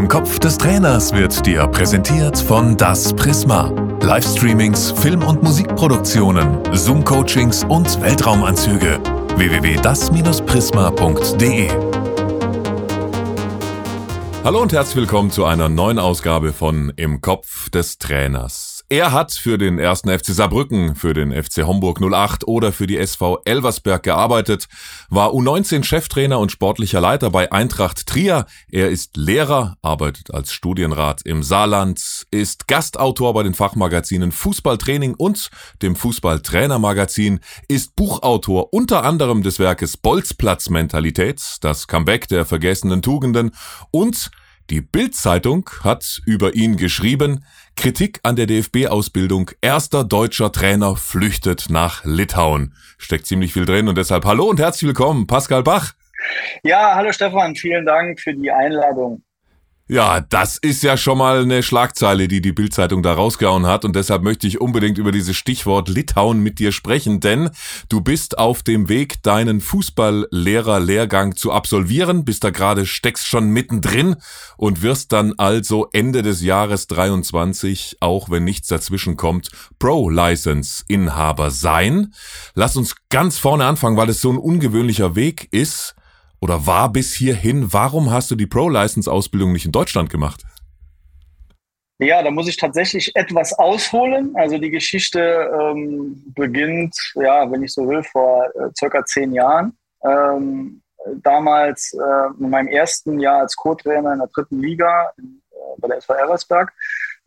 Im Kopf des Trainers wird dir präsentiert von Das Prisma. Livestreamings, Film- und Musikproduktionen, Zoom-Coachings und Weltraumanzüge. www.das-prisma.de Hallo und herzlich willkommen zu einer neuen Ausgabe von Im Kopf des Trainers. Er hat für den ersten FC Saarbrücken, für den FC Homburg 08 oder für die SV Elversberg gearbeitet, war U19-Cheftrainer und sportlicher Leiter bei Eintracht Trier. Er ist Lehrer, arbeitet als Studienrat im Saarland, ist Gastautor bei den Fachmagazinen Fußballtraining und dem Fußballtrainermagazin, ist Buchautor unter anderem des Werkes Bolzplatz-Mentalität, das Comeback der vergessenen Tugenden und die Bild-Zeitung hat über ihn geschrieben, Kritik an der DFB-Ausbildung, erster deutscher Trainer flüchtet nach Litauen. Steckt ziemlich viel drin und deshalb hallo und herzlich willkommen, Pascal Bach. Ja, hallo Stefan, vielen Dank für die Einladung. Ja, das ist ja schon mal eine Schlagzeile, die die Bildzeitung da rausgehauen hat. Und deshalb möchte ich unbedingt über dieses Stichwort Litauen mit dir sprechen, denn du bist auf dem Weg, deinen Fußballlehrer-Lehrgang zu absolvieren, bist da gerade, steckst schon mittendrin und wirst dann also Ende des Jahres 23, auch wenn nichts dazwischen kommt, Pro-License-Inhaber sein. Lass uns ganz vorne anfangen, weil es so ein ungewöhnlicher Weg ist oder war bis hierhin, warum hast du die Pro-License-Ausbildung nicht in Deutschland gemacht? Ja, da muss ich tatsächlich etwas ausholen. Also die Geschichte ähm, beginnt, ja, wenn ich so will, vor äh, circa zehn Jahren. Ähm, damals äh, in meinem ersten Jahr als Co-Trainer in der dritten Liga in, äh, bei der SV Elversberg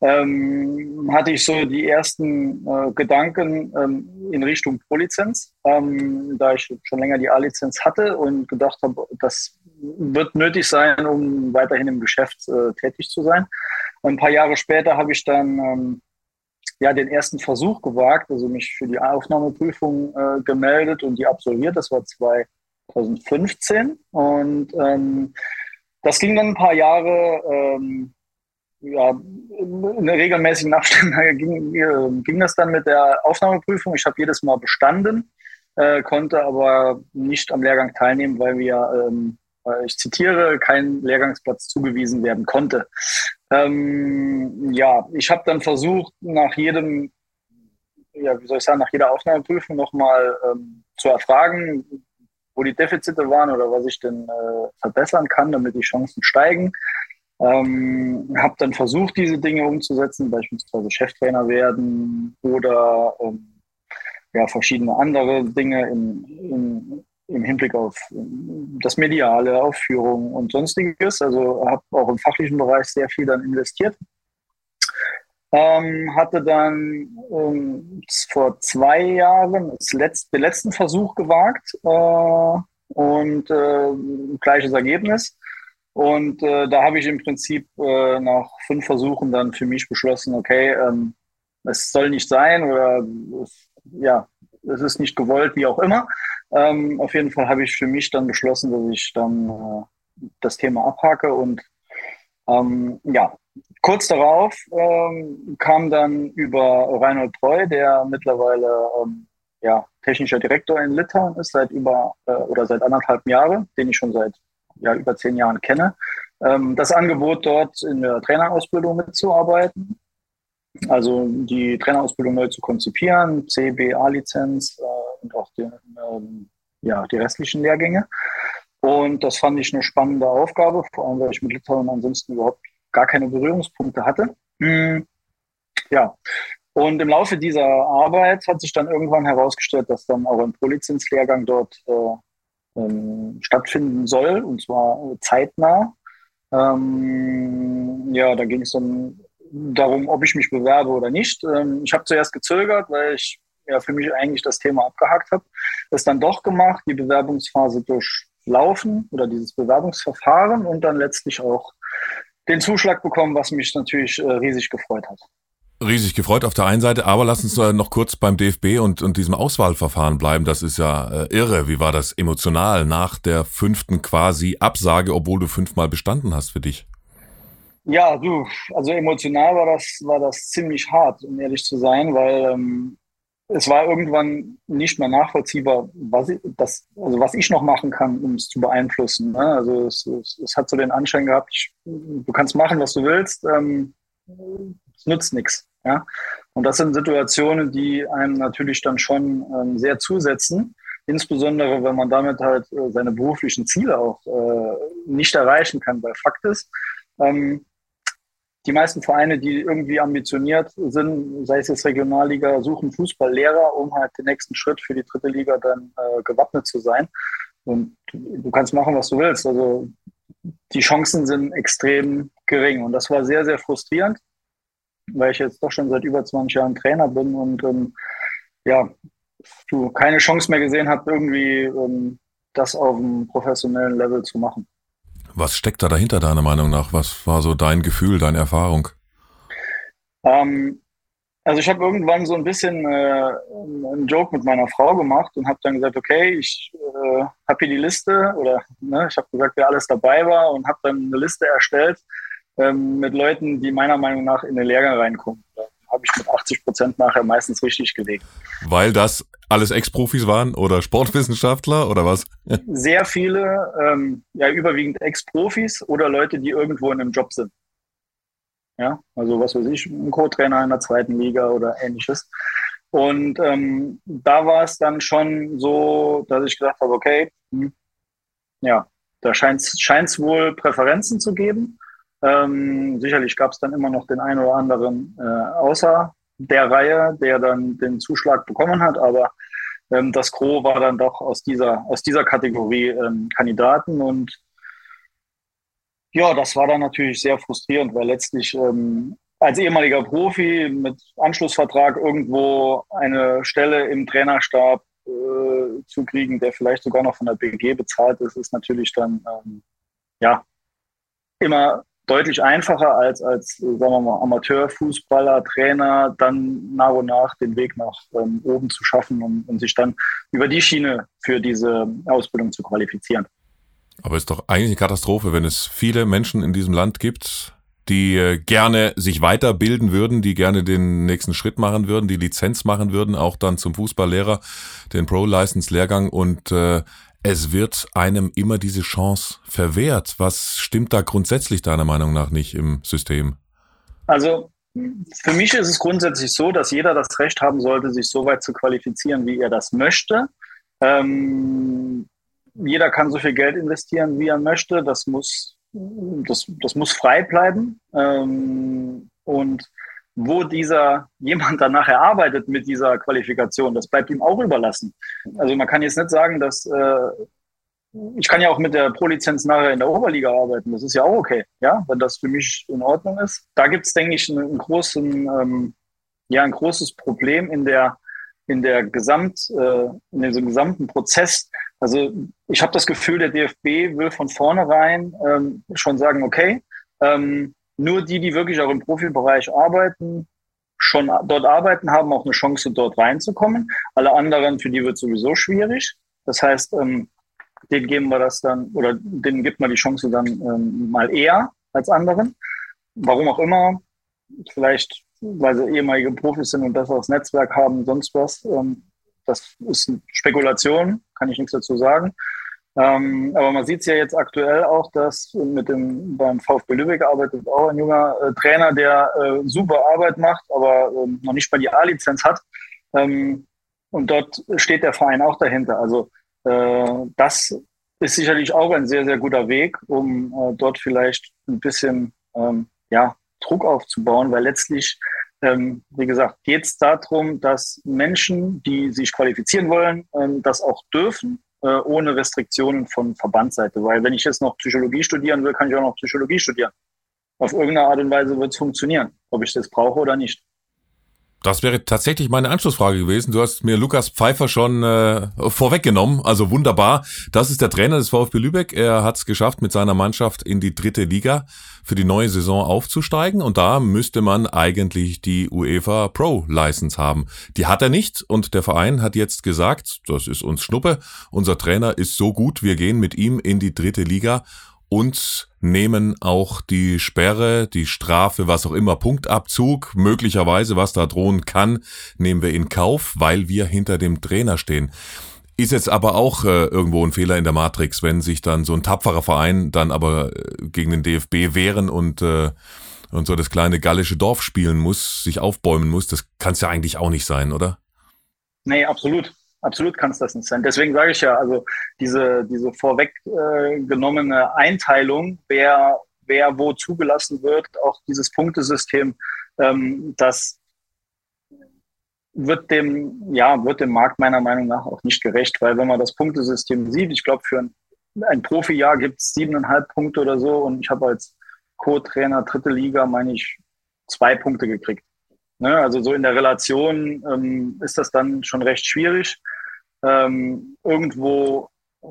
ähm, hatte ich so die ersten äh, Gedanken ähm, in Richtung Pro-Lizenz, ähm, da ich schon länger die A-Lizenz hatte und gedacht habe, das wird nötig sein, um weiterhin im Geschäft äh, tätig zu sein. Ein paar Jahre später habe ich dann ähm, ja den ersten Versuch gewagt, also mich für die Aufnahmeprüfung äh, gemeldet und die absolviert. Das war 2015 und ähm, das ging dann ein paar Jahre ähm, ja, in regelmäßigen Abständen ging, ging das dann mit der Aufnahmeprüfung. Ich habe jedes Mal bestanden, äh, konnte aber nicht am Lehrgang teilnehmen, weil wir, ähm, ich zitiere, kein Lehrgangsplatz zugewiesen werden konnte. Ähm, ja, ich habe dann versucht, nach jedem, ja, wie soll ich sagen, nach jeder Aufnahmeprüfung nochmal ähm, zu erfragen, wo die Defizite waren oder was ich denn äh, verbessern kann, damit die Chancen steigen. Ähm, habe dann versucht, diese Dinge umzusetzen, beispielsweise Cheftrainer werden oder ähm, ja, verschiedene andere Dinge in, in, im Hinblick auf das Mediale, auf Führung und sonstiges. Also habe auch im fachlichen Bereich sehr viel dann investiert. Ähm, hatte dann ähm, vor zwei Jahren Letz-, den letzten Versuch gewagt äh, und äh, gleiches Ergebnis. Und äh, da habe ich im Prinzip äh, nach fünf Versuchen dann für mich beschlossen, okay, ähm, es soll nicht sein oder es, ja, es ist nicht gewollt, wie auch immer. Ähm, auf jeden Fall habe ich für mich dann beschlossen, dass ich dann äh, das Thema abhake und ähm, ja, kurz darauf ähm, kam dann über Reinhold Treu, der mittlerweile ähm, ja, technischer Direktor in Litauen ist, seit über äh, oder seit anderthalb Jahren, den ich schon seit ja, über zehn Jahren kenne, ähm, das Angebot dort in der Trainerausbildung mitzuarbeiten. Also die Trainerausbildung neu zu konzipieren, CBA-Lizenz äh, und auch die, ähm, ja, die restlichen Lehrgänge. Und das fand ich eine spannende Aufgabe, vor allem weil ich mit Litauen ansonsten überhaupt gar keine Berührungspunkte hatte. Hm, ja, und im Laufe dieser Arbeit hat sich dann irgendwann herausgestellt, dass dann auch ein Pro-Lizenz-Lehrgang dort äh, ähm, stattfinden soll, und zwar äh, zeitnah. Ähm, ja, da ging es dann darum, ob ich mich bewerbe oder nicht. Ähm, ich habe zuerst gezögert, weil ich ja für mich eigentlich das Thema abgehakt habe. Das dann doch gemacht, die Bewerbungsphase durchlaufen oder dieses Bewerbungsverfahren und dann letztlich auch den Zuschlag bekommen, was mich natürlich äh, riesig gefreut hat riesig gefreut auf der einen Seite, aber lass uns noch kurz beim DFB und, und diesem Auswahlverfahren bleiben. Das ist ja äh, irre. Wie war das emotional nach der fünften quasi Absage, obwohl du fünfmal bestanden hast für dich? Ja, du, also emotional war das, war das ziemlich hart, um ehrlich zu sein, weil ähm, es war irgendwann nicht mehr nachvollziehbar, was ich, das, also was ich noch machen kann, um es zu beeinflussen. Ne? Also es, es, es, hat so den Anschein gehabt, ich, du kannst machen, was du willst, ähm, es nützt nichts. Ja? Und das sind Situationen, die einem natürlich dann schon ähm, sehr zusetzen, insbesondere wenn man damit halt äh, seine beruflichen Ziele auch äh, nicht erreichen kann. Weil Fakt ist, ähm, die meisten Vereine, die irgendwie ambitioniert sind, sei es jetzt Regionalliga, suchen Fußballlehrer, um halt den nächsten Schritt für die dritte Liga dann äh, gewappnet zu sein. Und du kannst machen, was du willst. Also die Chancen sind extrem gering. Und das war sehr, sehr frustrierend, weil ich jetzt doch schon seit über 20 Jahren Trainer bin und ähm, ja, du keine Chance mehr gesehen hast, irgendwie ähm, das auf einem professionellen Level zu machen. Was steckt da dahinter, deiner Meinung nach? Was war so dein Gefühl, deine Erfahrung? Ähm, also ich habe irgendwann so ein bisschen äh, einen Joke mit meiner Frau gemacht und habe dann gesagt, okay, ich äh, habe hier die Liste oder ne, ich habe gesagt, wer alles dabei war und habe dann eine Liste erstellt ähm, mit Leuten, die meiner Meinung nach in den Lehrgang reinkommen. Da habe ich mit 80 Prozent nachher meistens richtig gelegt. Weil das alles Ex-Profis waren oder Sportwissenschaftler oder was? Sehr viele, ähm, ja überwiegend Ex-Profis oder Leute, die irgendwo in einem Job sind. Ja, also was weiß ich, ein Co-Trainer in der zweiten Liga oder ähnliches. Und ähm, da war es dann schon so, dass ich gedacht habe, okay, hm, ja, da scheint es wohl Präferenzen zu geben. Ähm, sicherlich gab es dann immer noch den einen oder anderen äh, außer der Reihe, der dann den Zuschlag bekommen hat, aber ähm, das Gros war dann doch aus dieser, aus dieser Kategorie ähm, Kandidaten und ja, das war dann natürlich sehr frustrierend, weil letztlich ähm, als ehemaliger Profi mit Anschlussvertrag irgendwo eine Stelle im Trainerstab äh, zu kriegen, der vielleicht sogar noch von der BG bezahlt ist, ist natürlich dann ähm, ja immer deutlich einfacher als als sagen wir mal Amateurfußballer, Trainer, dann nach und nach den Weg nach ähm, oben zu schaffen und, und sich dann über die Schiene für diese Ausbildung zu qualifizieren. Aber ist doch eigentlich eine Katastrophe, wenn es viele Menschen in diesem Land gibt, die äh, gerne sich weiterbilden würden, die gerne den nächsten Schritt machen würden, die Lizenz machen würden, auch dann zum Fußballlehrer, den Pro-License-Lehrgang und äh, es wird einem immer diese Chance verwehrt. Was stimmt da grundsätzlich deiner Meinung nach nicht im System? Also für mich ist es grundsätzlich so, dass jeder das Recht haben sollte, sich so weit zu qualifizieren, wie er das möchte. Ähm, jeder kann so viel Geld investieren, wie er möchte. Das muss, das, das muss frei bleiben. Ähm, und wo dieser jemand dann nachher arbeitet mit dieser Qualifikation, das bleibt ihm auch überlassen. Also man kann jetzt nicht sagen, dass äh, ich kann ja auch mit der Pro-Lizenz nachher in der Oberliga arbeiten. Das ist ja auch okay, ja, wenn das für mich in Ordnung ist. Da gibt es, denke ich, einen, großen, ähm, ja, ein großes Problem in der in der Gesamt, äh, in diesem gesamten Prozess. Also ich habe das Gefühl, der DFB will von vornherein ähm, schon sagen, okay, ähm, nur die, die wirklich auch im Profibereich arbeiten, schon dort arbeiten, haben auch eine Chance, dort reinzukommen. Alle anderen, für die wird sowieso schwierig. Das heißt, ähm, denen geben wir das dann, oder denen gibt man die Chance dann ähm, mal eher als anderen. Warum auch immer. Vielleicht weil sie ehemalige Profis sind und besseres Netzwerk haben, sonst was. Ähm, das ist eine Spekulation, kann ich nichts dazu sagen. Ähm, aber man sieht es ja jetzt aktuell auch, dass mit dem beim VfB Lübeck arbeitet auch ein junger äh, Trainer, der äh, super Arbeit macht, aber ähm, noch nicht mal die A-Lizenz hat. Ähm, und dort steht der Verein auch dahinter. Also äh, das ist sicherlich auch ein sehr, sehr guter Weg, um äh, dort vielleicht ein bisschen ähm, ja, Druck aufzubauen, weil letztlich, ähm, wie gesagt, geht es darum, dass Menschen, die sich qualifizieren wollen, ähm, das auch dürfen, äh, ohne Restriktionen von Verbandsseite. Weil wenn ich jetzt noch Psychologie studieren will, kann ich auch noch Psychologie studieren. Auf irgendeine Art und Weise wird es funktionieren, ob ich das brauche oder nicht. Das wäre tatsächlich meine Anschlussfrage gewesen. Du hast mir Lukas Pfeiffer schon äh, vorweggenommen. Also wunderbar. Das ist der Trainer des VfB Lübeck. Er hat es geschafft, mit seiner Mannschaft in die dritte Liga für die neue Saison aufzusteigen. Und da müsste man eigentlich die UEFA Pro License haben. Die hat er nicht. Und der Verein hat jetzt gesagt, das ist uns Schnuppe. Unser Trainer ist so gut, wir gehen mit ihm in die dritte Liga und nehmen auch die Sperre, die Strafe, was auch immer, Punktabzug, möglicherweise, was da drohen kann, nehmen wir in Kauf, weil wir hinter dem Trainer stehen. Ist jetzt aber auch äh, irgendwo ein Fehler in der Matrix, wenn sich dann so ein tapferer Verein dann aber äh, gegen den DFB wehren und, äh, und so das kleine gallische Dorf spielen muss, sich aufbäumen muss. Das kann es ja eigentlich auch nicht sein, oder? Nee, absolut. Absolut kann es das nicht sein. Deswegen sage ich ja, also diese, diese vorweggenommene äh, Einteilung, wer, wer wo zugelassen wird, auch dieses Punktesystem, ähm, das wird dem, ja, wird dem Markt meiner Meinung nach auch nicht gerecht, weil wenn man das Punktesystem sieht, ich glaube, für ein, ein Profijahr gibt es siebeneinhalb Punkte oder so und ich habe als Co-Trainer dritte Liga, meine ich, zwei Punkte gekriegt. Ne? Also so in der Relation ähm, ist das dann schon recht schwierig, ähm, irgendwo äh,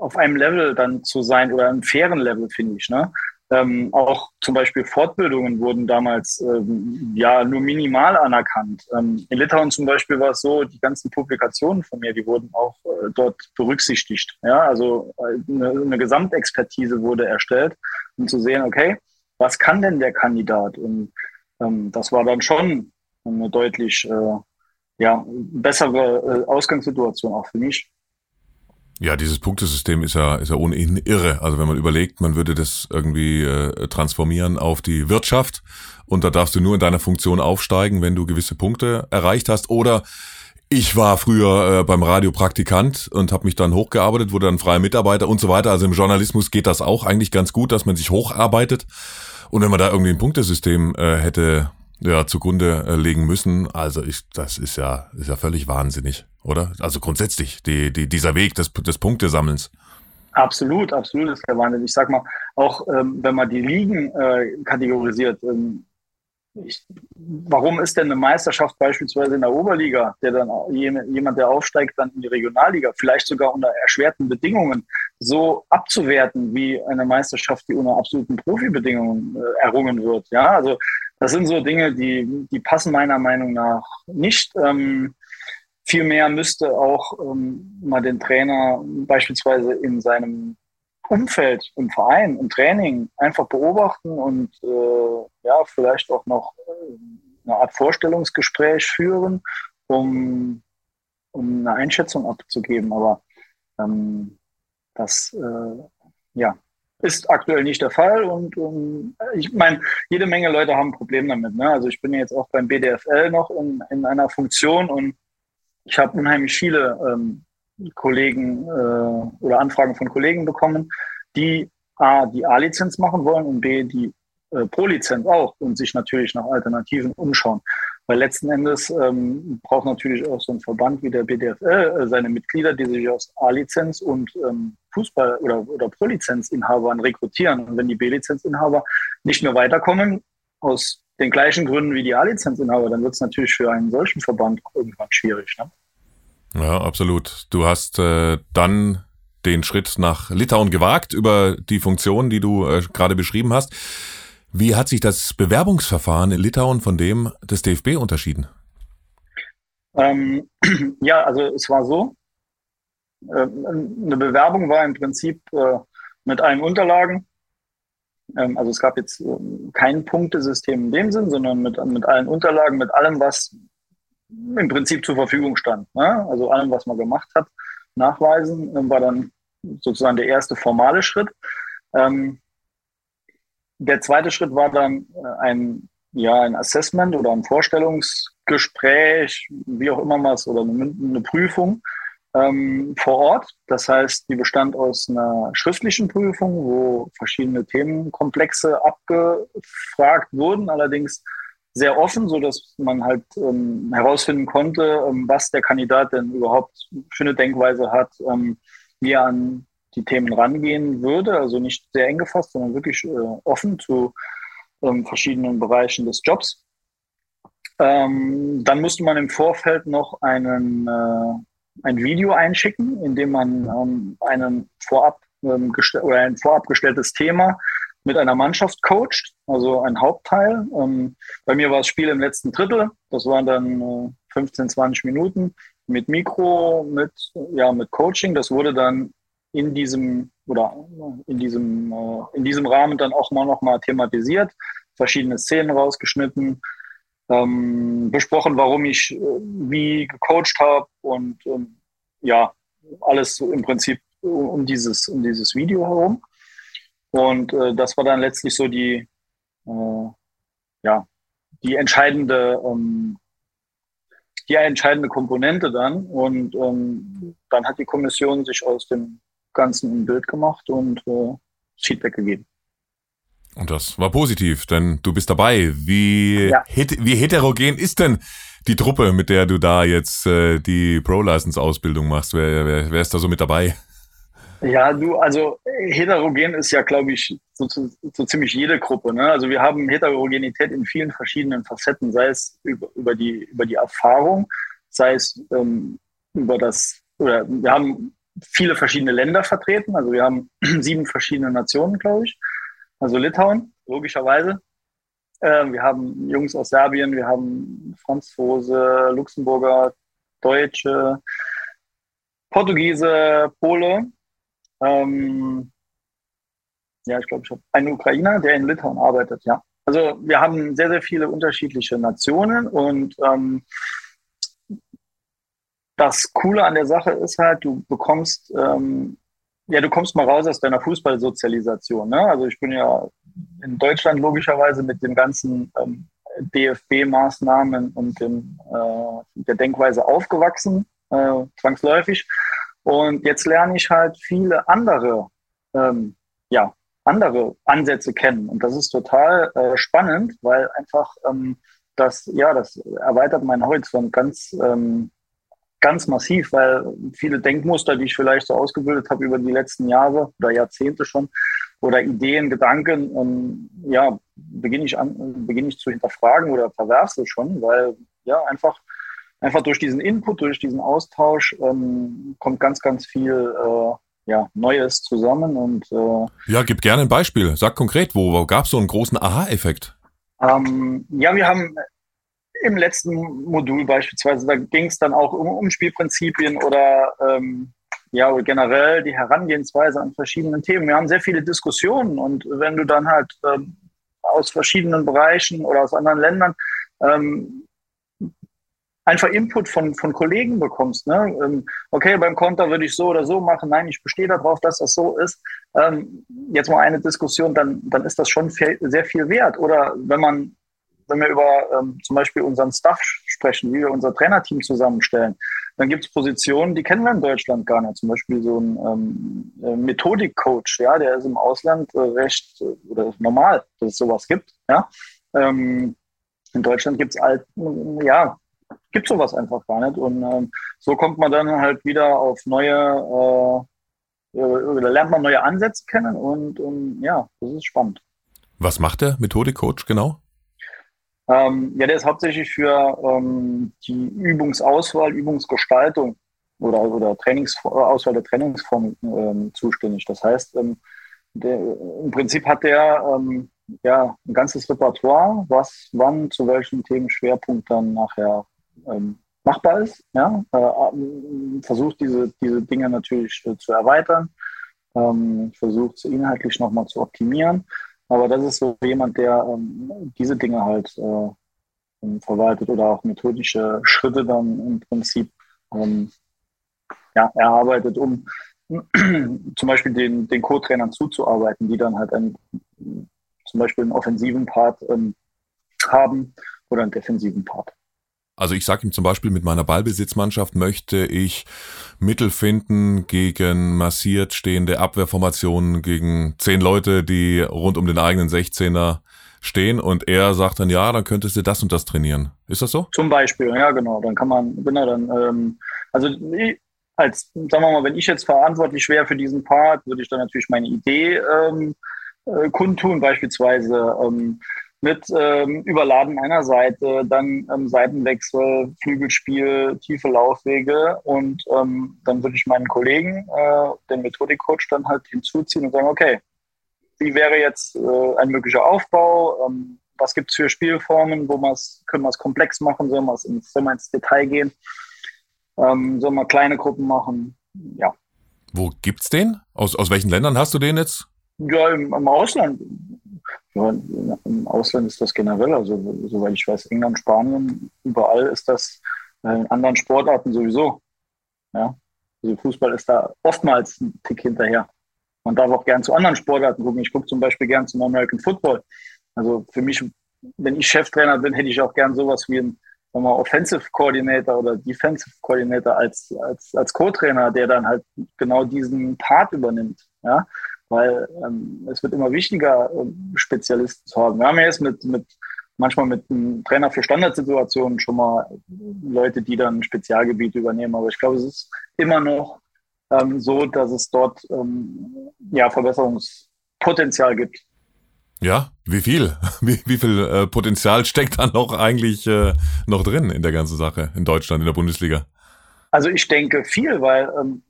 auf einem Level dann zu sein oder einem fairen Level, finde ich. Ne? Ähm, auch zum Beispiel Fortbildungen wurden damals ähm, ja nur minimal anerkannt. Ähm, in Litauen zum Beispiel war es so, die ganzen Publikationen von mir, die wurden auch äh, dort berücksichtigt. Ja, also äh, eine, eine, Gesamtexpertise wurde erstellt, um zu sehen, okay, was kann denn der Kandidat? Und ähm, das war dann schon eine deutlich äh, ja, bessere äh, Ausgangssituation auch für mich. Ja, dieses Punktesystem ist ja, ist ja ohnehin irre. Also wenn man überlegt, man würde das irgendwie äh, transformieren auf die Wirtschaft und da darfst du nur in deiner Funktion aufsteigen, wenn du gewisse Punkte erreicht hast. Oder ich war früher äh, beim Radio Praktikant und habe mich dann hochgearbeitet, wurde dann freier Mitarbeiter und so weiter. Also im Journalismus geht das auch eigentlich ganz gut, dass man sich hocharbeitet. Und wenn man da irgendwie ein Punktesystem äh, hätte ja, zugrunde äh, legen müssen. Also ich, das ist ja, ist ja völlig wahnsinnig, oder? Also grundsätzlich, die, die, dieser Weg des, des Punktesammelns. Absolut, absolut ist der Wahnsinn. Ich sag mal, auch ähm, wenn man die Ligen äh, kategorisiert, ähm, ich, warum ist denn eine Meisterschaft beispielsweise in der Oberliga, der dann jemand, der aufsteigt, dann in die Regionalliga, vielleicht sogar unter erschwerten Bedingungen, so abzuwerten wie eine Meisterschaft, die unter absoluten Profibedingungen äh, errungen wird? Ja, also das sind so Dinge, die, die passen meiner Meinung nach nicht. Ähm, Vielmehr müsste auch ähm, mal den Trainer beispielsweise in seinem Umfeld, im Verein, im Training einfach beobachten und äh, ja, vielleicht auch noch äh, eine Art Vorstellungsgespräch führen, um, um eine Einschätzung abzugeben. Aber ähm, das, äh, ja, ist aktuell nicht der Fall und um, ich meine, jede Menge Leute haben ein Problem damit. Ne? Also ich bin jetzt auch beim BDFL noch in, in einer Funktion und ich habe unheimlich viele ähm, Kollegen äh, oder Anfragen von Kollegen bekommen, die A, die A-Lizenz machen wollen und B, die äh, Pro-Lizenz auch und sich natürlich nach Alternativen umschauen. Weil letzten Endes ähm, braucht natürlich auch so ein Verband wie der BDFL äh, seine Mitglieder, die sich aus A-Lizenz und ähm, Fußball- oder, oder Pro-Lizenzinhabern rekrutieren. Und wenn die B-Lizenzinhaber nicht mehr weiterkommen, aus den gleichen Gründen wie die A-Lizenzinhaber, dann wird es natürlich für einen solchen Verband irgendwann schwierig. Ne? Ja, absolut. Du hast äh, dann den Schritt nach Litauen gewagt über die Funktion, die du äh, gerade beschrieben hast. Wie hat sich das Bewerbungsverfahren in Litauen von dem des DFB unterschieden? Ähm, ja, also es war so, äh, eine Bewerbung war im Prinzip äh, mit allen Unterlagen. Ähm, also es gab jetzt äh, kein Punktesystem in dem Sinn, sondern mit, mit allen Unterlagen, mit allem, was im Prinzip zur Verfügung stand. Ne? Also allem, was man gemacht hat, nachweisen, äh, war dann sozusagen der erste formale Schritt. Ähm, der zweite Schritt war dann äh, ein, ja, ein Assessment oder ein Vorstellungsgespräch, wie auch immer man es, oder eine, Prüfung ähm, vor Ort. Das heißt, die bestand aus einer schriftlichen Prüfung, wo verschiedene Themenkomplexe abgefragt wurden, allerdings sehr offen, so dass man halt ähm, herausfinden konnte, ähm, was der Kandidat denn überhaupt für eine Denkweise hat, ähm, wie er an die Themen rangehen würde, also nicht sehr eng gefasst, sondern wirklich äh, offen zu ähm, verschiedenen Bereichen des Jobs. Ähm, dann musste man im Vorfeld noch einen, äh, ein Video einschicken, in dem man ähm, einen vorab ähm, oder ein vorab gestelltes Thema mit einer Mannschaft coacht, also ein Hauptteil. Ähm, bei mir war das Spiel im letzten Drittel, das waren dann äh, 15, 20 Minuten mit Mikro, mit, ja, mit Coaching. Das wurde dann in diesem oder in diesem, äh, in diesem Rahmen dann auch mal noch mal thematisiert, verschiedene Szenen rausgeschnitten, ähm, besprochen, warum ich äh, wie gecoacht habe und ähm, ja, alles so im Prinzip um dieses, um dieses Video herum. Und äh, das war dann letztlich so die, äh, ja, die entscheidende, ähm, die entscheidende Komponente dann. Und ähm, dann hat die Kommission sich aus dem Ganzen ein Bild gemacht und äh, Feedback gegeben. Und das war positiv, denn du bist dabei. Wie, ja. het wie heterogen ist denn die Truppe, mit der du da jetzt äh, die Pro-License-Ausbildung machst? Wer, wer, wer ist da so mit dabei? Ja, du, also heterogen ist ja, glaube ich, so, so, so, ziemlich jede Gruppe. Ne? Also wir haben Heterogenität in vielen verschiedenen Facetten, sei es über, über, die, über die Erfahrung, sei es ähm, über das, oder wir haben viele verschiedene Länder vertreten. Also wir haben sieben verschiedene Nationen, glaube ich. Also Litauen, logischerweise. Äh, wir haben Jungs aus Serbien, wir haben Franzose, Luxemburger, Deutsche, Portugiese, Pole. Ähm, ja, ich glaube, ich habe einen Ukrainer, der in Litauen arbeitet, ja. Also wir haben sehr, sehr viele unterschiedliche Nationen und ähm, das Coole an der Sache ist halt, du bekommst ähm, ja, du kommst mal raus aus deiner Fußballsozialisation. Ne? Also ich bin ja in Deutschland logischerweise mit den ganzen ähm, DFB-Maßnahmen und dem, äh, der Denkweise aufgewachsen, äh, zwangsläufig. Und jetzt lerne ich halt viele andere, ähm, ja, andere Ansätze kennen. Und das ist total äh, spannend, weil einfach ähm, das, ja, das erweitert meinen Horizont ganz, ähm, ganz massiv, weil viele Denkmuster, die ich vielleicht so ausgebildet habe über die letzten Jahre oder Jahrzehnte schon, oder Ideen, Gedanken, ähm, ja, beginne ich an, beginne ich zu hinterfragen oder verwerfe schon, weil ja einfach einfach durch diesen Input, durch diesen Austausch ähm, kommt ganz, ganz viel äh, ja, Neues zusammen und äh, ja, gib gerne ein Beispiel. Sag konkret, wo, wo gab es so einen großen Aha-Effekt? Ähm, ja, wir haben im letzten Modul beispielsweise, da ging es dann auch um, um Spielprinzipien oder ähm, ja, generell die Herangehensweise an verschiedenen Themen. Wir haben sehr viele Diskussionen und wenn du dann halt ähm, aus verschiedenen Bereichen oder aus anderen Ländern ähm, einfach Input von, von Kollegen bekommst. Ne? Ähm, okay, beim Konter würde ich so oder so machen. Nein, ich bestehe darauf, dass das so ist. Ähm, jetzt mal eine Diskussion, dann, dann ist das schon sehr viel wert. Oder wenn man wenn wir über ähm, zum Beispiel unseren Staff sprechen, wie wir unser Trainerteam zusammenstellen, dann gibt es Positionen, die kennen wir in Deutschland gar nicht. Zum Beispiel so ein ähm, äh, Methodik-Coach, ja, der ist im Ausland äh, recht äh, oder normal, dass es sowas gibt. Ja. Ähm, in Deutschland gibt es halt, ja, gibt sowas einfach gar nicht. Und ähm, so kommt man dann halt wieder auf neue, äh, oder lernt man neue Ansätze kennen und, und ja, das ist spannend. Was macht der Methodik-Coach genau? Ähm, ja, der ist hauptsächlich für ähm, die Übungsauswahl, Übungsgestaltung oder, oder Trainings, Auswahl der Trainingsformen ähm, zuständig. Das heißt, ähm, der, im Prinzip hat der ähm, ja, ein ganzes Repertoire, was wann zu welchem Themenschwerpunkt dann nachher ähm, machbar ist. Ja? Äh, versucht diese, diese Dinge natürlich äh, zu erweitern, versucht sie inhaltlich nochmal zu optimieren aber das ist so jemand, der ähm, diese Dinge halt äh, ähm, verwaltet oder auch methodische Schritte dann im Prinzip ähm, ja, erarbeitet, um zum Beispiel den, den Co-Trainern zuzuarbeiten, die dann halt einen, zum Beispiel einen offensiven Part ähm, haben oder einen defensiven Part. Also ich sage ihm zum Beispiel, mit meiner Ballbesitzmannschaft möchte ich Mittel finden gegen massiert stehende Abwehrformationen, gegen zehn Leute, die rund um den eigenen 16er stehen und er sagt dann, ja, dann könntest du das und das trainieren. Ist das so? Zum Beispiel, ja genau. Dann kann man, genau, dann, ähm, also als, sagen wir mal, wenn ich jetzt verantwortlich wäre für diesen Part, würde ich dann natürlich meine Idee ähm, äh, kundtun, beispielsweise ähm, mit ähm, Überladen einer Seite, dann ähm, Seitenwechsel, Flügelspiel, tiefe Laufwege und ähm, dann würde ich meinen Kollegen, äh, den Methodikcoach, dann halt hinzuziehen und sagen, okay, wie wäre jetzt äh, ein möglicher Aufbau? Ähm, was gibt es für Spielformen, wo man es, können wir es komplex machen, soll man ins, soll ins Detail gehen? Ähm, soll man kleine Gruppen machen? Ja. Wo gibt's den? Aus, aus welchen Ländern hast du den jetzt? Ja, im, im Ausland. Ja, Im Ausland ist das generell, also soweit ich weiß, England, Spanien, überall ist das äh, in anderen Sportarten sowieso. Ja, also Fußball ist da oftmals ein Tick hinterher. Man darf auch gern zu anderen Sportarten gucken. Ich gucke zum Beispiel gern zum American Football. Also für mich, wenn ich Cheftrainer bin, hätte ich auch gern sowas wie ein Offensive Coordinator oder Defensive Coordinator als, als, als Co-Trainer, der dann halt genau diesen Part übernimmt. Ja, weil ähm, es wird immer wichtiger, ähm, Spezialisten zu haben. Wir haben ja jetzt mit, mit manchmal mit einem Trainer für Standardsituationen schon mal Leute, die dann Spezialgebiete übernehmen. Aber ich glaube, es ist immer noch ähm, so, dass es dort ähm, ja Verbesserungspotenzial gibt. Ja, wie viel? Wie, wie viel äh, Potenzial steckt da noch eigentlich äh, noch drin in der ganzen Sache in Deutschland, in der Bundesliga? Also ich denke viel, weil, ähm,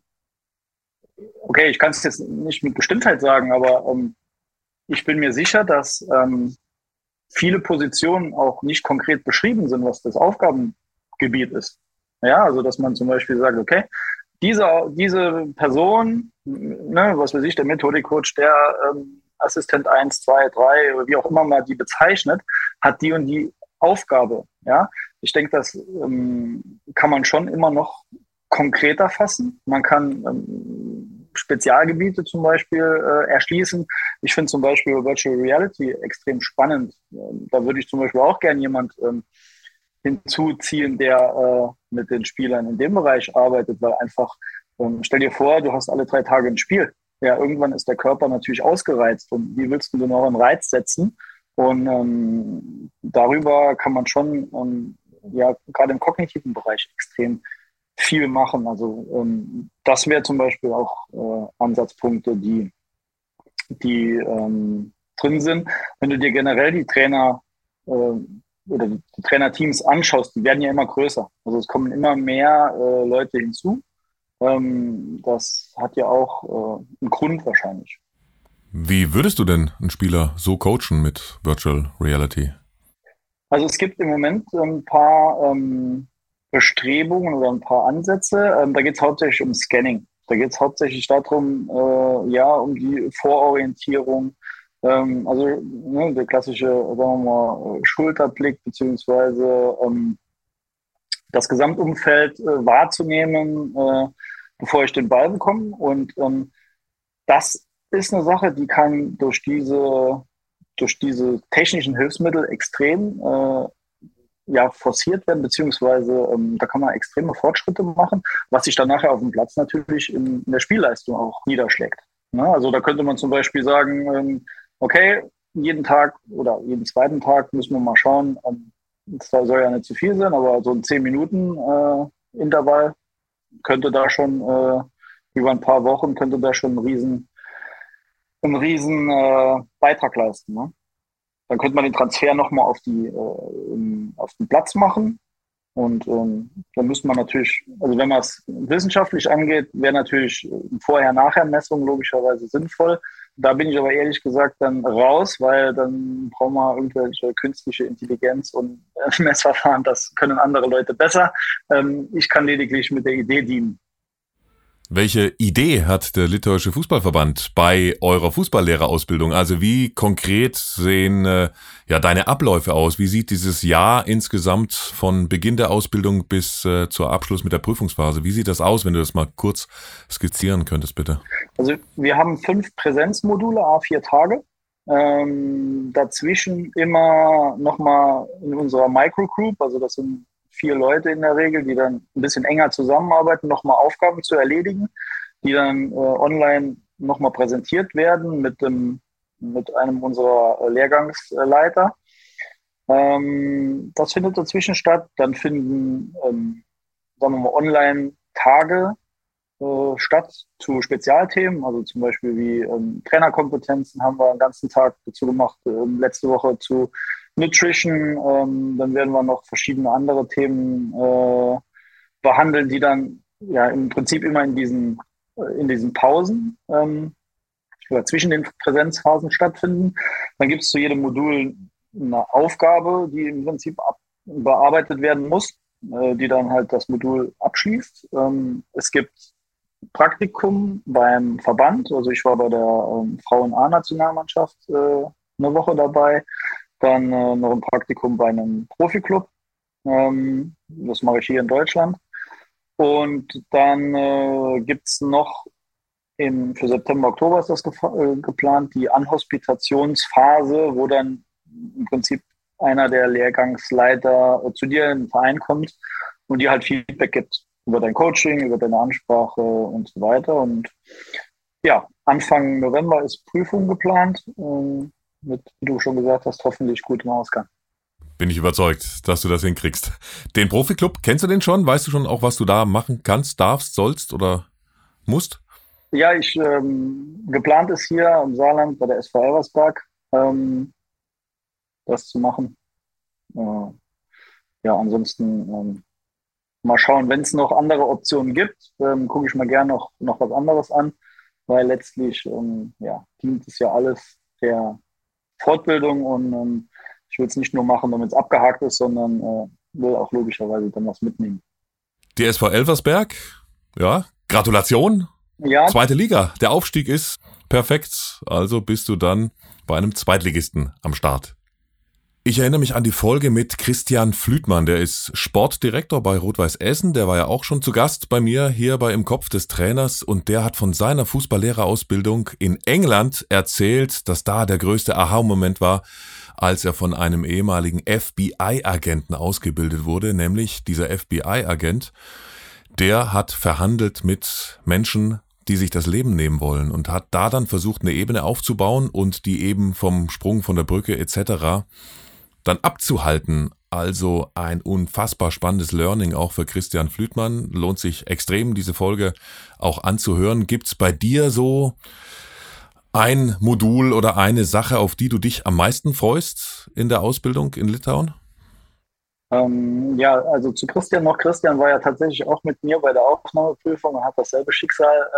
okay, ich kann es jetzt nicht mit Bestimmtheit sagen, aber ähm, ich bin mir sicher, dass ähm, viele Positionen auch nicht konkret beschrieben sind, was das Aufgabengebiet ist. Ja, also dass man zum Beispiel sagt, okay, diese, diese Person, ne, was weiß ich, der Methodikcoach, der ähm, Assistent 1, 2, 3, wie auch immer man die bezeichnet, hat die und die Aufgabe. Ja, ich denke, das ähm, kann man schon immer noch konkreter fassen. Man kann ähm, Spezialgebiete zum Beispiel äh, erschließen. Ich finde zum Beispiel Virtual Reality extrem spannend. Ähm, da würde ich zum Beispiel auch gerne jemand ähm, hinzuziehen, der äh, mit den Spielern in dem Bereich arbeitet, weil einfach, ähm, stell dir vor, du hast alle drei Tage ein Spiel ja, irgendwann ist der Körper natürlich ausgereizt und wie willst du noch einen Reiz setzen? Und ähm, darüber kann man schon, ähm, ja, gerade im kognitiven Bereich extrem viel machen. Also ähm, das wäre zum Beispiel auch äh, Ansatzpunkte, die, die ähm, drin sind. Wenn du dir generell die Trainer äh, oder die, Trainerteams anschaust, die werden ja immer größer. Also es kommen immer mehr äh, Leute hinzu. Ähm, das hat ja auch äh, einen Grund wahrscheinlich. Wie würdest du denn einen Spieler so coachen mit Virtual Reality? Also es gibt im Moment ein paar ähm, Bestrebungen oder ein paar Ansätze. Ähm, da geht es hauptsächlich um Scanning. Da geht es hauptsächlich darum, äh, ja, um die Vororientierung. Ähm, also ne, der klassische, sagen wir mal, Schulterblick beziehungsweise ähm, das Gesamtumfeld äh, wahrzunehmen, äh, bevor ich den Ball bekomme. Und ähm, das ist eine Sache, die kann durch diese, durch diese technischen Hilfsmittel extrem äh, ja, forciert werden, beziehungsweise ähm, da kann man extreme Fortschritte machen, was sich dann nachher auf dem Platz natürlich in, in der Spielleistung auch niederschlägt. Ne? Also da könnte man zum Beispiel sagen, ähm, okay, jeden Tag oder jeden zweiten Tag müssen wir mal schauen, ähm, das soll ja nicht zu viel sein, aber so ein 10 Minuten äh, Intervall könnte da schon äh, über ein paar Wochen könnte da schon einen riesen, einen riesen äh, Beitrag leisten. Ne? Dann könnte man den Transfer nochmal auf, die, äh, auf den Platz machen. Und ähm, dann müsste man natürlich, also wenn man es wissenschaftlich angeht, wäre natürlich Vorher-Nachher-Messung logischerweise sinnvoll. Da bin ich aber ehrlich gesagt dann raus, weil dann brauchen wir irgendwelche künstliche Intelligenz und äh, Messverfahren. Das können andere Leute besser. Ähm, ich kann lediglich mit der Idee dienen. Welche Idee hat der litauische Fußballverband bei eurer Fußballlehrerausbildung? Also wie konkret sehen äh, ja deine Abläufe aus? Wie sieht dieses Jahr insgesamt von Beginn der Ausbildung bis äh, zur Abschluss mit der Prüfungsphase? Wie sieht das aus, wenn du das mal kurz skizzieren könntest, bitte? Also wir haben fünf Präsenzmodule, a vier Tage. Ähm, dazwischen immer nochmal in unserer Microgroup, also das sind vier Leute in der Regel, die dann ein bisschen enger zusammenarbeiten, nochmal Aufgaben zu erledigen, die dann äh, online nochmal präsentiert werden mit, dem, mit einem unserer Lehrgangsleiter. Ähm, das findet dazwischen statt. Dann finden, ähm, sagen wir mal, Online-Tage äh, statt zu Spezialthemen, also zum Beispiel wie ähm, Trainerkompetenzen haben wir den ganzen Tag dazu gemacht, ähm, letzte Woche zu Nutrition, ähm, dann werden wir noch verschiedene andere Themen äh, behandeln, die dann ja im Prinzip immer in diesen, in diesen Pausen ähm, oder zwischen den Präsenzphasen stattfinden. Dann gibt es zu jedem Modul eine Aufgabe, die im Prinzip bearbeitet werden muss, äh, die dann halt das Modul abschließt. Ähm, es gibt Praktikum beim Verband. Also ich war bei der ähm, Frauen-A-Nationalmannschaft äh, eine Woche dabei. Dann äh, noch ein Praktikum bei einem Profiklub. Ähm, das mache ich hier in Deutschland. Und dann äh, gibt es noch im, für September, Oktober ist das äh, geplant, die Anhospitationsphase, wo dann im Prinzip einer der Lehrgangsleiter zu dir in den Verein kommt und dir halt Feedback gibt über dein Coaching, über deine Ansprache und so weiter. Und ja, Anfang November ist Prüfung geplant, ähm, mit, wie du schon gesagt hast, hoffentlich gutem Ausgang. Bin ich überzeugt, dass du das hinkriegst. Den Profiklub, kennst du den schon? Weißt du schon auch, was du da machen kannst, darfst, sollst oder musst? Ja, ich ähm, geplant ist hier im Saarland bei der SV Elversberg ähm, das zu machen. Äh, ja, ansonsten ähm, mal schauen, wenn es noch andere Optionen gibt, ähm, gucke ich mal gerne noch, noch was anderes an, weil letztlich ähm, ja, dient es ja alles der Fortbildung und ähm, ich will es nicht nur machen, damit es abgehakt ist, sondern äh, will auch logischerweise dann was mitnehmen. Die SV Elversberg, ja, Gratulation. Ja. Zweite Liga. Der Aufstieg ist perfekt. Also bist du dann bei einem Zweitligisten am Start. Ich erinnere mich an die Folge mit Christian Flütmann, der ist Sportdirektor bei Rot-Weiß Essen, der war ja auch schon zu Gast bei mir hier bei Im Kopf des Trainers. Und der hat von seiner Fußballlehrerausbildung in England erzählt, dass da der größte Aha-Moment war, als er von einem ehemaligen FBI-Agenten ausgebildet wurde, nämlich dieser FBI-Agent, der hat verhandelt mit Menschen, die sich das Leben nehmen wollen und hat da dann versucht, eine Ebene aufzubauen und die eben vom Sprung von der Brücke etc dann abzuhalten. Also ein unfassbar spannendes Learning auch für Christian Flütmann. Lohnt sich extrem, diese Folge auch anzuhören. Gibt's bei dir so ein Modul oder eine Sache, auf die du dich am meisten freust in der Ausbildung in Litauen? Ähm, ja, also zu Christian noch. Christian war ja tatsächlich auch mit mir bei der Aufnahmeprüfung und hat dasselbe Schicksal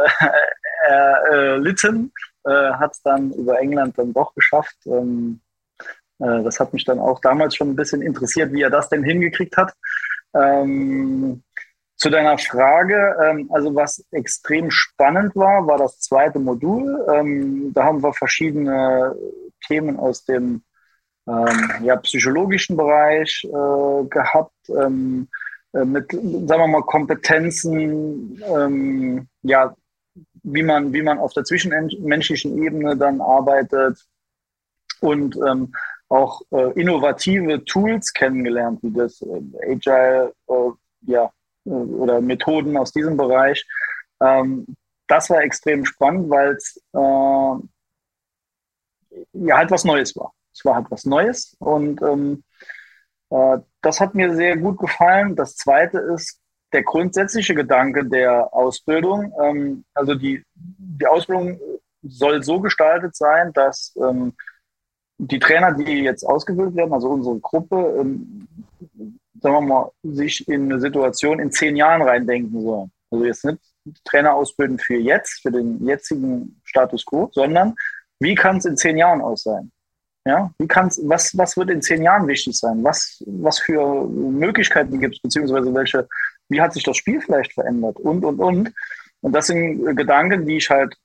äh, erlitten, äh, hat es dann über England dann doch geschafft. Ähm, äh, das hat mich dann auch damals schon ein bisschen interessiert, wie er das denn hingekriegt hat. Ähm, zu deiner Frage, ähm, also was extrem spannend war, war das zweite Modul. Ähm, da haben wir verschiedene Themen aus dem ähm, ja, psychologischen Bereich äh, gehabt, ähm, äh, mit, sagen wir mal, Kompetenzen, ähm, ja, wie man, wie man auf der zwischenmenschlichen Ebene dann arbeitet und ähm, auch äh, innovative Tools kennengelernt, wie das äh, Agile äh, ja, äh, oder Methoden aus diesem Bereich. Ähm, das war extrem spannend, weil es äh, ja halt was Neues war. Es war halt was Neues und ähm, äh, das hat mir sehr gut gefallen. Das zweite ist der grundsätzliche Gedanke der Ausbildung. Ähm, also die, die Ausbildung soll so gestaltet sein, dass ähm, die Trainer, die jetzt ausgewählt werden, also unsere Gruppe, ähm, sagen wir mal, sich in eine Situation in zehn Jahren reindenken sollen. Also jetzt nicht Trainer ausbilden für jetzt, für den jetzigen Status quo, sondern wie kann es in zehn Jahren aus sein? Ja, wie kann's, was, was wird in zehn Jahren wichtig sein? Was, was für Möglichkeiten gibt es, beziehungsweise welche, wie hat sich das Spiel vielleicht verändert? Und, und, und. Und das sind Gedanken, die ich halt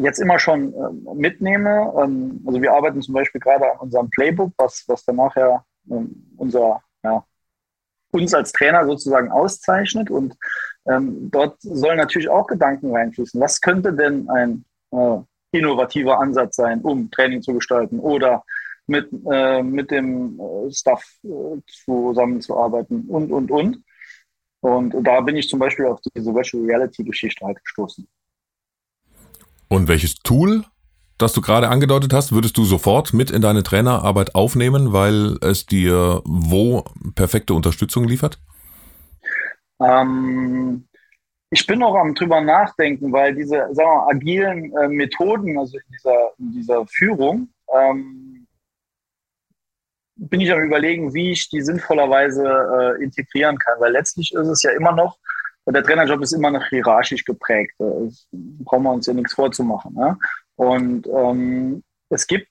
jetzt immer schon äh, mitnehme. Ähm, also wir arbeiten zum Beispiel gerade an unserem Playbook, was, was dann nachher ähm, unser, ja, uns als Trainer sozusagen auszeichnet. Und ähm, dort sollen natürlich auch Gedanken reinfließen. Was könnte denn ein äh, innovativer Ansatz sein, um Training zu gestalten oder mit, äh, mit dem äh, Staff äh, zusammenzuarbeiten und, und, und. Und da bin ich zum Beispiel auf diese Virtual Reality Geschichte halt gestoßen. Und welches Tool, das du gerade angedeutet hast, würdest du sofort mit in deine Trainerarbeit aufnehmen, weil es dir wo perfekte Unterstützung liefert? Ähm, ich bin noch am drüber nachdenken, weil diese sagen wir mal, agilen äh, Methoden, also in dieser, in dieser Führung, ähm, bin ich am überlegen, wie ich die sinnvollerweise äh, integrieren kann. Weil letztlich ist es ja immer noch der Trainerjob ist immer noch hierarchisch geprägt. Das brauchen wir uns ja nichts vorzumachen. Ne? Und ähm, es gibt,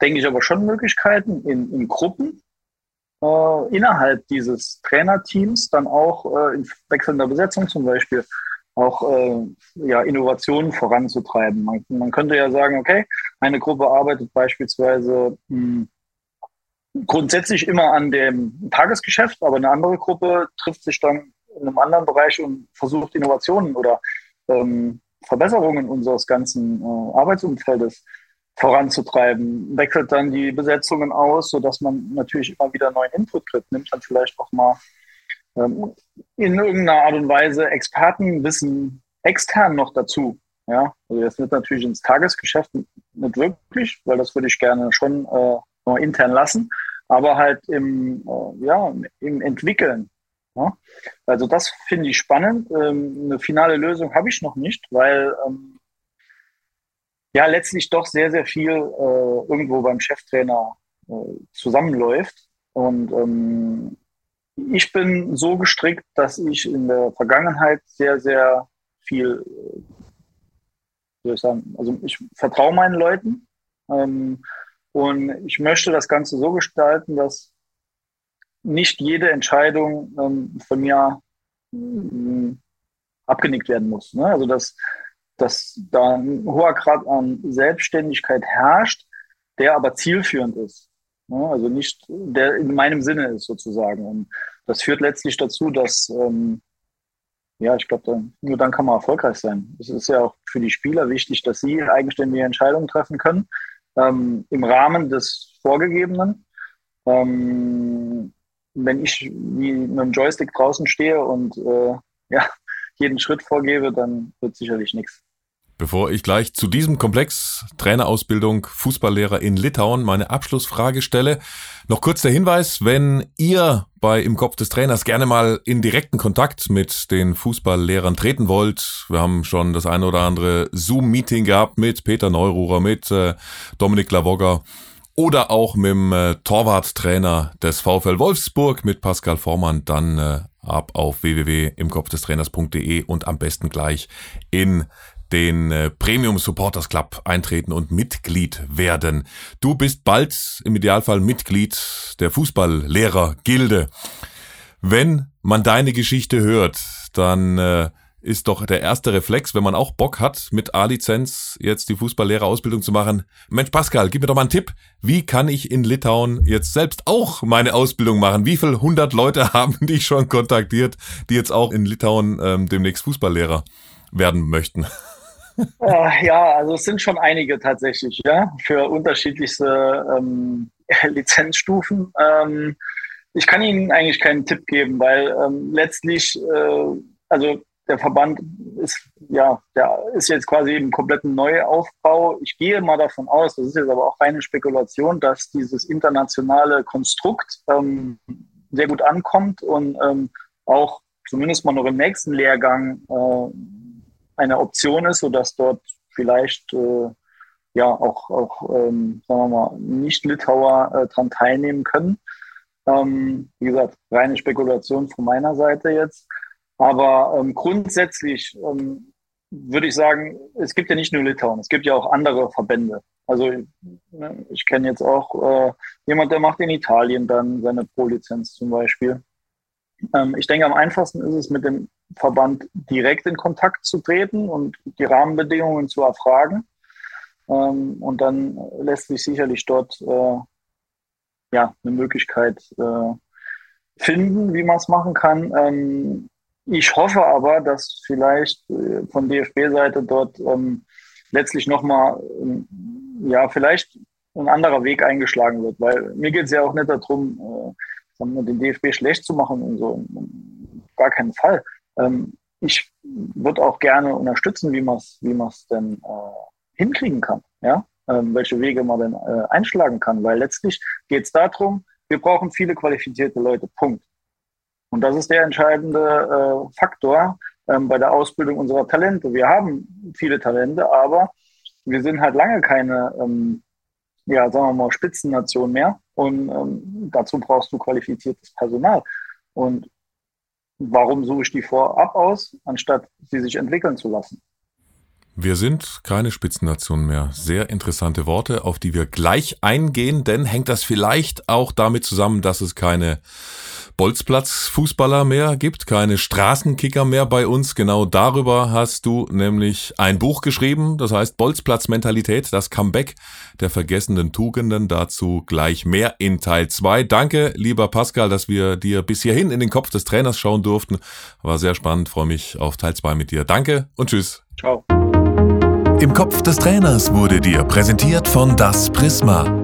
denke ich, aber schon Möglichkeiten in, in Gruppen äh, innerhalb dieses Trainerteams dann auch äh, in wechselnder Besetzung zum Beispiel auch äh, ja, Innovationen voranzutreiben. Man, man, könnte ja sagen, okay, eine Gruppe arbeitet beispielsweise mh, hm, grundsätzlich immer an dem Tagesgeschäft, aber eine andere Gruppe trifft sich dann in einem anderen Bereich und versucht Innovationen oder ähm, Verbesserungen unseres ganzen äh, Arbeitsumfeldes voranzutreiben, wechselt dann die Besetzungen aus, sodass man natürlich immer wieder neuen Input kriegt, nimmt dann vielleicht auch mal ähm, in irgendeiner Art und Weise Expertenwissen extern noch dazu. Ja, also jetzt nicht natürlich ins Tagesgeschäft nicht wirklich, weil das würde ich gerne schon äh, intern lassen, aber halt im, äh, ja, im Entwickeln. Ja? Also das finde ich spannend. Ähm, eine finale Lösung habe ich noch nicht, weil ähm, ja letztlich doch sehr, sehr viel äh, irgendwo beim Cheftrainer äh, zusammenläuft. Und ähm, ich bin so gestrickt, dass ich in der Vergangenheit sehr, sehr viel, soll ich sagen, also ich vertraue meinen Leuten ähm, und ich möchte das Ganze so gestalten, dass nicht jede Entscheidung ähm, von mir ähm, abgenickt werden muss. Ne? Also dass, dass da ein hoher Grad an Selbstständigkeit herrscht, der aber zielführend ist. Ne? Also nicht, der in meinem Sinne ist sozusagen. Und das führt letztlich dazu, dass, ähm, ja, ich glaube, nur dann kann man erfolgreich sein. Es ist ja auch für die Spieler wichtig, dass sie eigenständige Entscheidungen treffen können, ähm, im Rahmen des Vorgegebenen. Ähm, wenn ich wie mit dem Joystick draußen stehe und äh, ja, jeden Schritt vorgebe, dann wird sicherlich nichts. Bevor ich gleich zu diesem Komplex Trainerausbildung Fußballlehrer in Litauen meine Abschlussfrage stelle, noch kurz der Hinweis, wenn ihr bei Im Kopf des Trainers gerne mal in direkten Kontakt mit den Fußballlehrern treten wollt, wir haben schon das eine oder andere Zoom-Meeting gehabt mit Peter Neururer, mit äh, Dominik Lavogger oder auch mit dem äh, Torwarttrainer des VfL Wolfsburg mit Pascal Vormann, dann äh, ab auf www.imkopfdestrainers.de und am besten gleich in den äh, Premium Supporters Club eintreten und Mitglied werden. Du bist bald im Idealfall Mitglied der Fußballlehrer-Gilde. Wenn man deine Geschichte hört, dann äh, ist doch der erste Reflex, wenn man auch Bock hat, mit A-Lizenz jetzt die Fußballlehrerausbildung zu machen. Mensch, Pascal, gib mir doch mal einen Tipp. Wie kann ich in Litauen jetzt selbst auch meine Ausbildung machen? Wie viele hundert Leute haben dich schon kontaktiert, die jetzt auch in Litauen ähm, demnächst Fußballlehrer werden möchten? Äh, ja, also es sind schon einige tatsächlich, ja, für unterschiedlichste ähm, Lizenzstufen. Ähm, ich kann Ihnen eigentlich keinen Tipp geben, weil ähm, letztlich, äh, also der Verband ist ja, der ist jetzt quasi im kompletten Neuaufbau. Ich gehe mal davon aus, das ist jetzt aber auch reine Spekulation, dass dieses internationale Konstrukt ähm, sehr gut ankommt und ähm, auch zumindest mal noch im nächsten Lehrgang äh, eine Option ist, sodass dort vielleicht äh, ja auch, auch ähm, sagen wir mal, Nicht-Litauer äh, daran teilnehmen können. Ähm, wie gesagt, reine Spekulation von meiner Seite jetzt. Aber ähm, grundsätzlich ähm, würde ich sagen, es gibt ja nicht nur Litauen, es gibt ja auch andere Verbände. Also ne, ich kenne jetzt auch äh, jemand, der macht in Italien dann seine Pro-Lizenz zum Beispiel. Ähm, ich denke, am einfachsten ist es, mit dem Verband direkt in Kontakt zu treten und die Rahmenbedingungen zu erfragen. Ähm, und dann lässt sich sicherlich dort äh, ja, eine Möglichkeit äh, finden, wie man es machen kann. Ähm, ich hoffe aber, dass vielleicht äh, von DFB-Seite dort ähm, letztlich nochmal, ähm, ja, vielleicht ein anderer Weg eingeschlagen wird, weil mir geht es ja auch nicht darum, äh, den DFB schlecht zu machen und so. Gar keinen Fall. Ähm, ich würde auch gerne unterstützen, wie man es wie denn äh, hinkriegen kann, ja, ähm, welche Wege man denn äh, einschlagen kann, weil letztlich geht es darum, wir brauchen viele qualifizierte Leute, Punkt. Und das ist der entscheidende äh, Faktor ähm, bei der Ausbildung unserer Talente. Wir haben viele Talente, aber wir sind halt lange keine, ähm, ja, sagen wir mal, Spitzennation mehr. Und ähm, dazu brauchst du qualifiziertes Personal. Und warum suche ich die vorab aus, anstatt sie sich entwickeln zu lassen? Wir sind keine Spitzennation mehr. Sehr interessante Worte, auf die wir gleich eingehen, denn hängt das vielleicht auch damit zusammen, dass es keine Bolzplatz-Fußballer mehr gibt, keine Straßenkicker mehr bei uns. Genau darüber hast du nämlich ein Buch geschrieben, das heißt Bolzplatz-Mentalität, das Comeback der vergessenen Tugenden. Dazu gleich mehr in Teil 2. Danke, lieber Pascal, dass wir dir bis hierhin in den Kopf des Trainers schauen durften. War sehr spannend, freue mich auf Teil 2 mit dir. Danke und tschüss. Ciao. Im Kopf des Trainers wurde dir präsentiert von Das Prisma.